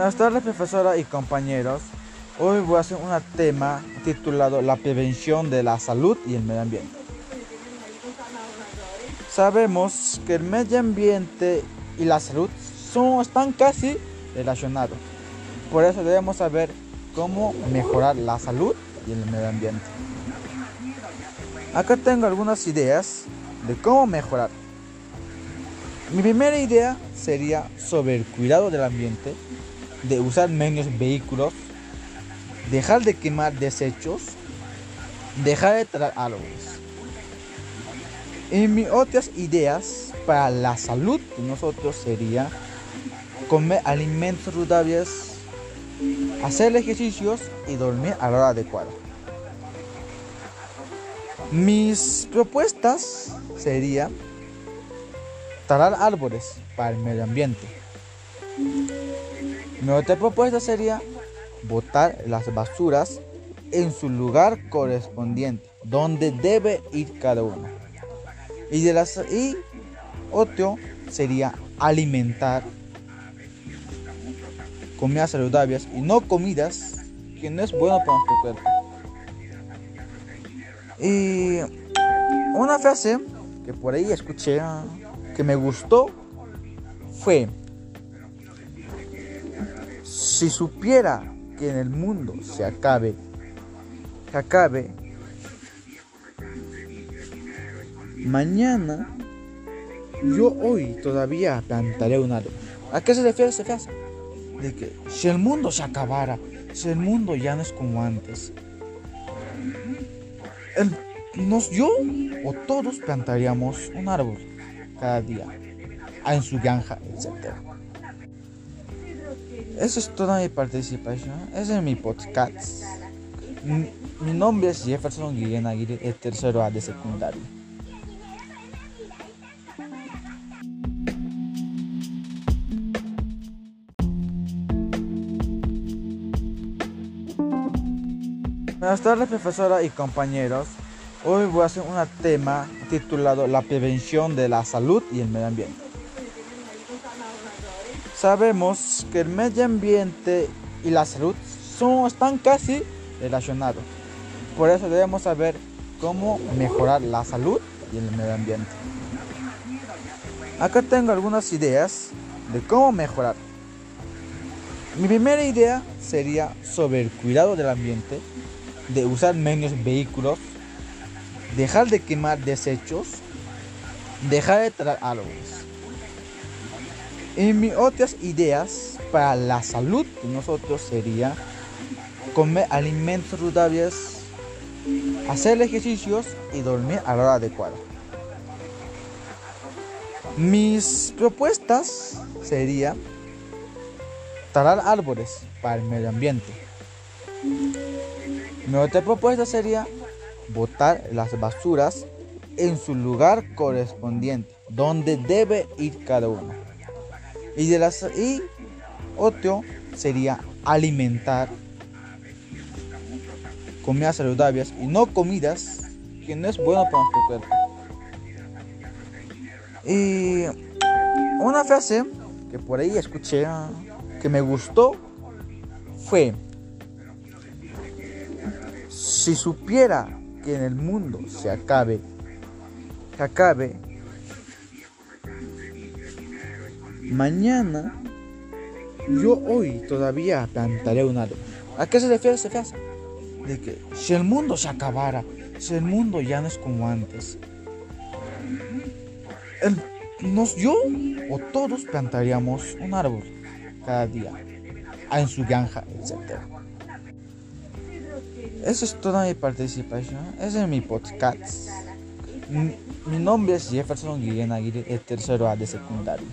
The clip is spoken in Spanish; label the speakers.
Speaker 1: Buenas tardes profesora y compañeros. Hoy voy a hacer un tema titulado La prevención de la salud y el medio ambiente. Sabemos que el medio ambiente y la salud son, están casi relacionados. Por eso debemos saber cómo mejorar la salud y el medio ambiente. Acá tengo algunas ideas de cómo mejorar. Mi primera idea sería sobre el cuidado del ambiente, de usar menos vehículos, dejar de quemar desechos, dejar de traer árboles. Y mis otras ideas para la salud de nosotros sería comer alimentos saludables, hacer ejercicios y dormir a la hora adecuada. Mis propuestas serían talar árboles para el medio ambiente. Mi otra propuesta sería botar las basuras en su lugar correspondiente, donde debe ir cada una. Y, de otro sería alimentar comidas saludables y no comidas que no es bueno para nuestro cuerpo. Y una frase que por ahí escuché que me gustó fue, si supiera que en el mundo se acabe, que acabe, mañana yo hoy todavía plantaré un árbol. ¿A qué se refiere esa frase? De que si el mundo se acabara, si el mundo ya no es como antes, nos, yo o todos plantaríamos un árbol cada día en su granja, etc. Eso es toda mi participación. Ese es mi podcast. Mi, nombre es Jefferson Guillén Aguirre, el tercero A de secundaria. Buenas tardes profesora y compañeros. Hoy voy a hacer un tema titulado La prevención de la salud y el medio ambiente. Sabemos que el medio ambiente y la salud son, están casi relacionados. Por eso debemos saber cómo mejorar la salud y el medio ambiente. Acá tengo algunas ideas de cómo mejorar. Mi primera idea sería sobre el cuidado del ambiente de usar menos vehículos, dejar de quemar desechos, dejar de traer árboles. Y mis otras ideas para la salud de nosotros sería comer alimentos saludables, hacer ejercicios y dormir a la hora adecuada. Mis propuestas serían talar árboles para el medio ambiente. Mi otra propuesta sería botar las basuras en su lugar correspondiente, donde debe ir cada una. Y, de las, y otro sería alimentar comidas saludables y no comidas que no es bueno para nuestro cuerpo. Y una frase que por ahí escuché que me gustó fue si supiera que en el mundo se acabe, se acabe, mañana yo hoy todavía plantaré un árbol. ¿A qué se refiere esa frase? De que si el mundo se acabara, si el mundo ya no es como antes, nos, yo o todos plantaríamos un árbol cada día en su granja, etc. Eso es toda mi participación. Ese es mi podcast. Mi nombre es Jefferson Guillén Aguirre, el tercero A de secundaria.